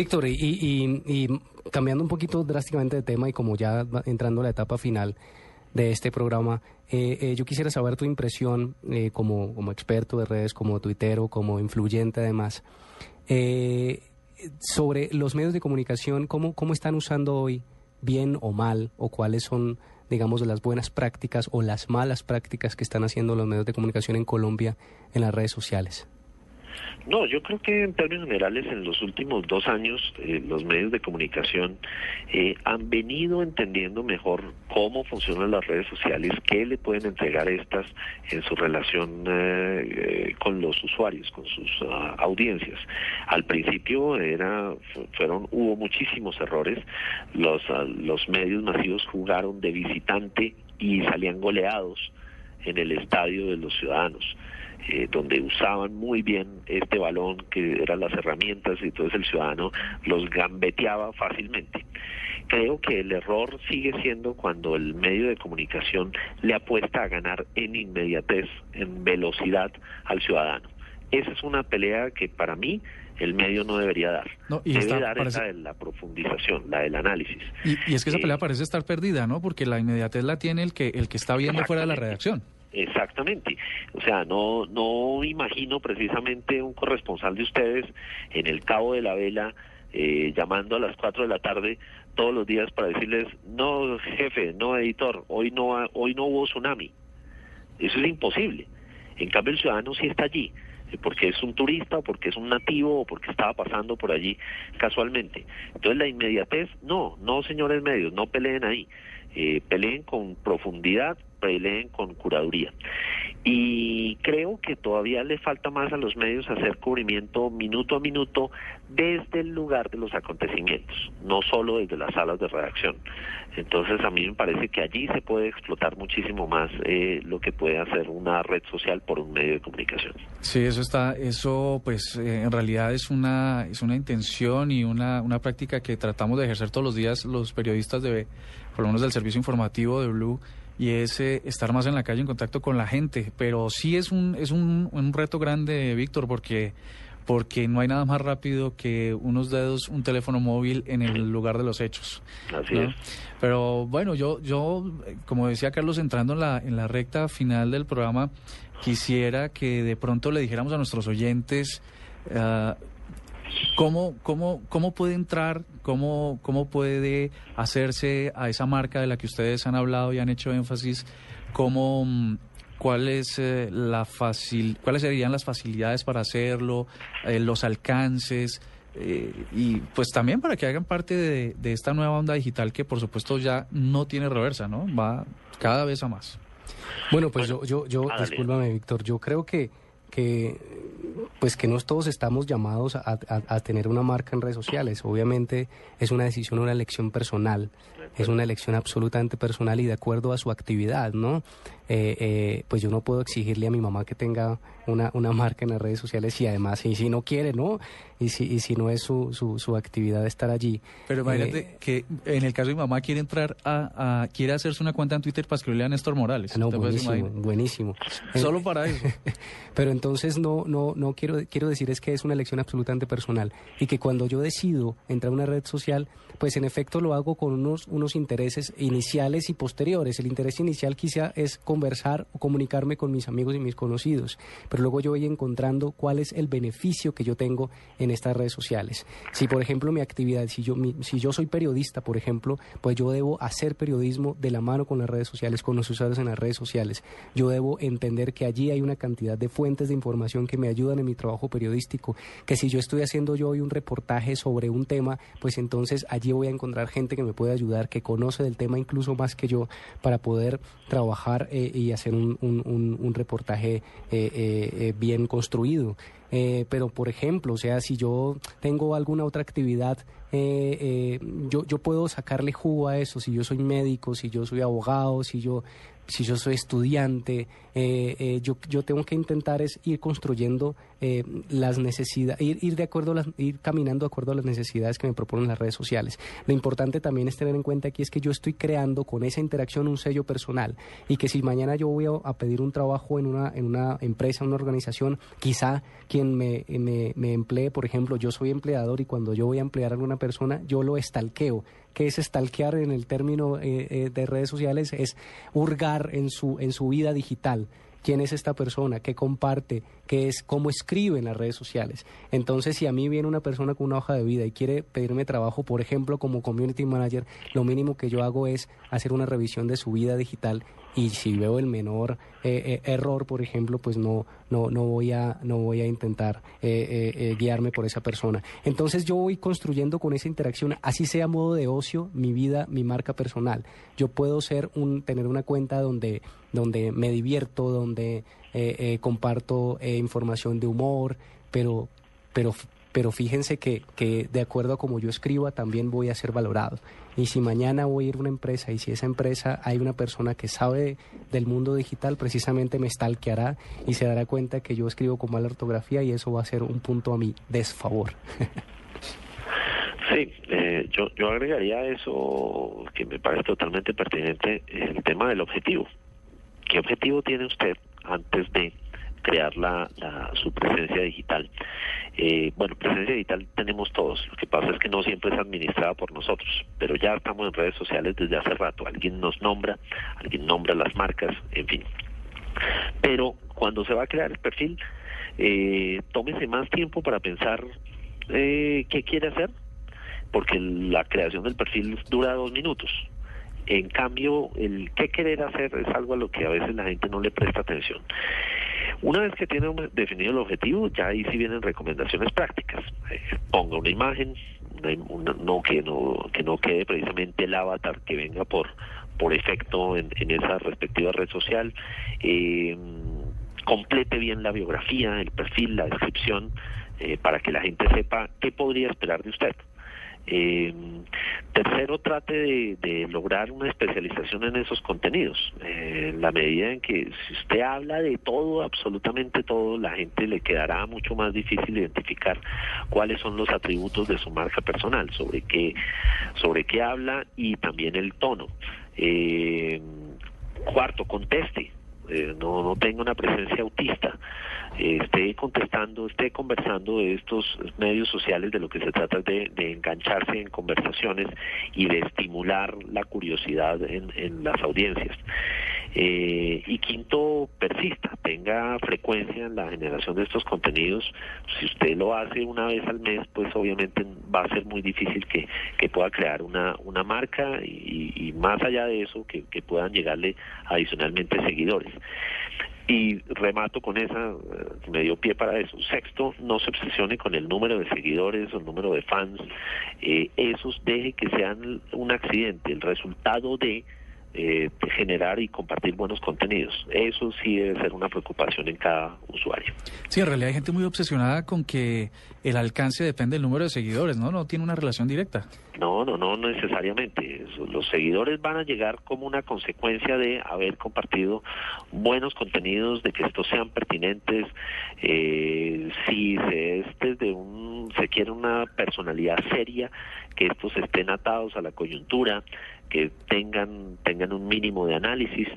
Víctor, y, cambiando un poquito drásticamente de tema y como ya entrando a la etapa final de este programa, eh, eh, yo quisiera saber tu impresión eh, como, como experto de redes, como tuitero, como influyente además, sobre los medios de comunicación, cómo, cómo están usando hoy, bien o mal, o cuáles son digamos, las buenas prácticas o las malas prácticas que están haciendo los medios de comunicación en Colombia en las redes sociales? No, yo creo que en términos generales en los últimos dos años eh, los medios de comunicación eh, han venido entendiendo mejor cómo funcionan las redes sociales, qué le pueden entregar estas en su relación eh, con los usuarios, con sus ah, audiencias. Al principio era, fueron, hubo muchísimos errores. Los, ah, los medios masivos jugaron de visitante y salían goleados en el estadio de los ciudadanos. Eh, donde usaban muy bien este balón, que eran las herramientas, y entonces el ciudadano los gambeteaba fácilmente. Creo que el error sigue siendo cuando el medio de comunicación le apuesta a ganar en inmediatez, en velocidad al ciudadano. Esa es una pelea que para mí el medio no debería dar. No, y Debe dar esa de la profundización, la del análisis. Y, es que esa pelea eh, parece estar perdida, ¿no? Porque la inmediatez la tiene el que el que está viendo fuera de la redacción. Exactamente. O sea, no, no imagino precisamente un corresponsal de ustedes en el Cabo de la Vela eh, llamando a las 4 de la tarde todos los días para decirles, no, jefe, no, editor, hoy no, hoy no hubo tsunami. Eso es imposible. En cambio, el ciudadano sí está allí eh, porque es un turista o porque es un nativo o porque estaba pasando por allí casualmente. Entonces la inmediatez, no, no señores medios, no peleen ahí, eh, peleen con profundidad, peleen con curaduría. Y creo que todavía le falta más a los medios hacer cubrimiento minuto a minuto desde el lugar de los acontecimientos, no solo desde las salas de redacción. Entonces a mí me parece que allí se puede explotar muchísimo más eh, lo que puede hacer una red social por un medio de comunicación. Sí, eso está, eso pues eh, en realidad es una es una intención y una una práctica que tratamos de ejercer todos los días los periodistas de por lo menos del servicio informativo de Blue y es eh, estar más en la calle en contacto con la gente. Pero sí es un, es un, un reto grande, Víctor, porque porque no hay nada más rápido que unos dedos, un teléfono móvil en el lugar de los hechos. Así es. Pero bueno, yo, yo, como decía Carlos, entrando en la, en la recta final del programa, quisiera que de pronto le dijéramos a nuestros oyentes uh, ¿Cómo, cómo, cómo puede entrar, cómo, cómo puede hacerse a esa marca de la que ustedes han hablado y han hecho énfasis? ¿Cómo, mm, cuál es, eh, la facil, ¿Cuáles serían las facilidades para hacerlo, eh, los alcances? Eh, y pues también para que hagan parte de, de, esta nueva onda digital que por supuesto ya no tiene reversa, ¿no? Va cada vez a más. Bueno, pues yo, yo, yo discúlpame, Víctor, yo creo que que pues que no todos estamos llamados a, a, tener una marca en redes sociales. Obviamente es una decisión, una elección personal, es una elección absolutamente personal y de acuerdo a su actividad, ¿no? Eh, eh, pues yo no puedo exigirle a mi mamá que tenga una, una marca en las redes sociales y además, y si no quiere, ¿no? Y si, y si no es su, su, su actividad estar allí. Pero imagínate eh, que en el caso de mi mamá quiere entrar a, quiere hacerse una cuenta en Twitter para escribirle a Néstor Morales. No, buenísimo, buenísimo. Solo para eso. Pero entonces no, no, no quiero, quiero decir es que es una elección absolutamente personal y que cuando yo decido entrar a una red social, pues en efecto lo hago con unos, unos intereses iniciales y posteriores. El interés inicial quizá es conversar o comunicarme con mis amigos y mis conocidos, pero luego yo voy encontrando cuál es el beneficio que yo tengo en estas redes sociales. Si, por ejemplo, mi actividad, si yo, si yo soy periodista, por ejemplo, pues yo debo hacer periodismo de la mano con las redes sociales, con los usuarios en las redes sociales. Yo debo entender que allí hay una cantidad de fuentes de información que me ayudan en mi trabajo periodístico, que si yo estoy haciendo yo hoy un reportaje sobre un tema, pues entonces allí voy a encontrar gente que me puede ayudar, que conoce del tema incluso más que yo, para poder trabajar eh, y hacer un, un, reportaje eh, eh, bien construido. Pero, por ejemplo, o sea, si yo tengo alguna otra actividad, yo, yo puedo sacarle jugo a eso, si yo soy médico, si yo soy abogado, si yo si yo soy estudiante, eh, eh, yo, yo tengo que intentar es ir construyendo eh, las necesidades, ir, ir, de acuerdo ir caminando de acuerdo a las necesidades que me proponen las redes sociales. Lo importante también es tener en cuenta aquí es que yo estoy creando con esa interacción un sello personal y que si mañana yo voy a, pedir un trabajo en una, en una empresa, una organización, quizá me, me, me, emplee, por ejemplo, yo soy empleador y cuando yo voy a emplear a alguna persona, yo lo estalqueo. ¿Qué es estalquear en el término eh, eh, de redes sociales? Es hurgar en su, en su vida digital quién es esta persona, qué comparte, qué es, cómo escribe en las redes sociales. Entonces, si a mí viene una persona con una hoja de vida y quiere pedirme trabajo, por ejemplo, como community manager, lo mínimo que yo hago es hacer una revisión de su vida digital y si veo el menor eh, eh, error, por ejemplo, pues no, no, no, voy, a, no voy a intentar eh, guiarme por esa persona. Entonces yo voy construyendo con esa interacción, así sea modo de ocio, mi vida, mi marca personal. Yo puedo ser un, tener una cuenta donde, donde me divierto, donde comparto información de humor, pero, pero pero fíjense que, que de acuerdo a como yo escriba también voy a ser valorado. Y si mañana voy a ir a una empresa y si esa empresa hay una persona que sabe del mundo digital, precisamente me stalkeará y se dará cuenta que yo escribo con mala ortografía y eso va a ser un punto a mi desfavor. Sí, eh, yo, yo agregaría eso que me parece totalmente pertinente, el tema del objetivo. ¿Qué objetivo tiene usted antes de crear la, su presencia digital. Eh, bueno, presencia digital tenemos todos, lo que pasa es que no siempre es administrada por nosotros, pero ya estamos en redes sociales desde hace rato, alguien nos nombra, alguien nombra las marcas, en fin. Pero cuando se va a crear el perfil, eh, tómese más tiempo para pensar eh, qué quiere hacer, porque la creación del perfil dura dos minutos. En cambio, el qué querer hacer es algo a lo que a veces la gente no le presta atención. Una vez que tiene definido el objetivo, ya ahí sí vienen recomendaciones prácticas. Eh, ponga una imagen, no que no que no quede precisamente el avatar que venga por por efecto en, esa respectiva red social. Eh, complete bien la biografía, el perfil, la descripción, eh, para que la gente sepa qué podría esperar de usted. Eh, tercero, trate de, lograr una especialización en esos contenidos. Eh, en la medida en que si usted habla de todo, absolutamente todo, la gente le quedará mucho más difícil identificar cuáles son los atributos de su marca personal, sobre qué, sobre qué habla y también el tono. Eh, cuarto, conteste. Eh, no, no tenga una presencia autista. Eh, esté contestando, esté conversando de estos medios sociales, de lo que se trata de, de engancharse en conversaciones y de estimular la curiosidad en, las audiencias. Eh, y quinto, persista, tenga frecuencia en la generación de estos contenidos. Si usted lo hace una vez al mes, pues obviamente va a ser muy difícil que, que pueda crear una, una marca y, y más allá de eso, que, que puedan llegarle adicionalmente seguidores. Y remato con esa, eh, me dio pie para eso. Sexto, no se obsesione con el número de seguidores o el número de fans. Eh, esos deje que sean un accidente, el resultado de eh, generar y compartir buenos contenidos. Eso sí debe ser una preocupación en cada usuario. Sí, en realidad hay gente muy obsesionada con que el alcance depende del número de seguidores, ¿no? No tiene una relación directa. No, no, no necesariamente. Los seguidores van a llegar como una consecuencia de haber compartido buenos contenidos, de que estos sean pertinentes. Eh, si se es desde un, se quiere una personalidad seria, que estos estén atados a la coyuntura, que tengan tengan un mínimo de análisis,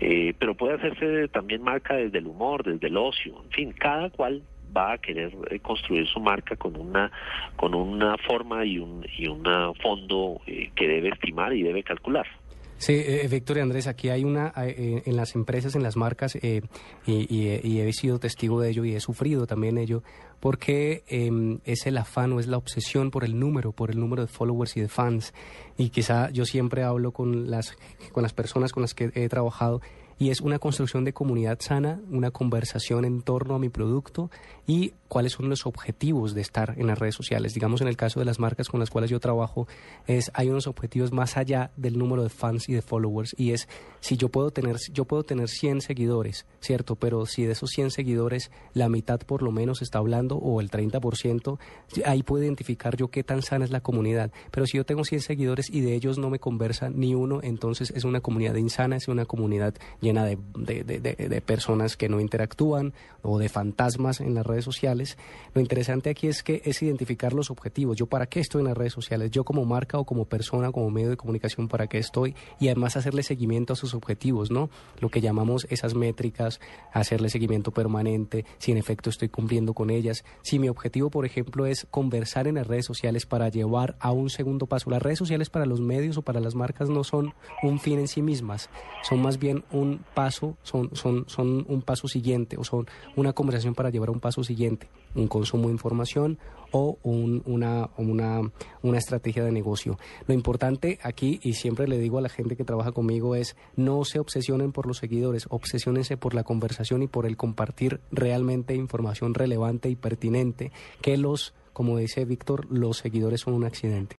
eh, pero puede hacerse también marca desde el humor, desde el ocio, en fin, cada cual va a querer eh, construir su marca con una con una forma y un y un fondo eh, que debe estimar y debe calcular. Sí, eh, Víctor y Andrés, aquí hay una, eh, en las empresas, en las marcas, eh, y, he sido testigo de ello y he sufrido también ello, porque em, es el afán o es la obsesión por el número, por el número de followers y de fans. Y quizá yo siempre hablo con las, con las personas con las que he trabajado y es una construcción de comunidad sana, una conversación en torno a mi producto y cuáles son los objetivos de estar en las redes sociales. Digamos, en el caso de las marcas con las cuales yo trabajo, es hay unos objetivos más allá del número de fans y de followers y es si yo puedo tener yo puedo tener 100 seguidores, ¿cierto? Pero si de esos 100 seguidores la mitad por lo menos está hablando o el 30%, ahí puedo identificar yo qué tan sana es la comunidad. Pero si yo tengo 100 seguidores y de ellos no me conversa ni uno, entonces es una comunidad insana, es una comunidad llena de, de, personas que no interactúan o de fantasmas en las redes sociales Lo interesante aquí es que es identificar los objetivos. Yo para qué estoy en las redes sociales, yo como marca o como persona, como medio de comunicación, para qué estoy y además hacerle seguimiento a sus objetivos, ¿no? Lo que llamamos esas métricas, hacerle seguimiento permanente, si en efecto estoy cumpliendo con ellas. Si mi objetivo, por ejemplo, es conversar en las redes sociales para llevar a un segundo paso. Las redes sociales para los medios o para las marcas no son un fin en sí mismas, son más bien un paso, son un paso siguiente o son una conversación para llevar a un paso siguiente, un consumo de información o una, una, una estrategia de negocio. Lo importante aquí, y siempre le digo a la gente que trabaja conmigo, es no se obsesionen por los seguidores, obsesionense por la conversación y por el compartir realmente información relevante y pertinente, que los, como dice Víctor, los seguidores son un accidente.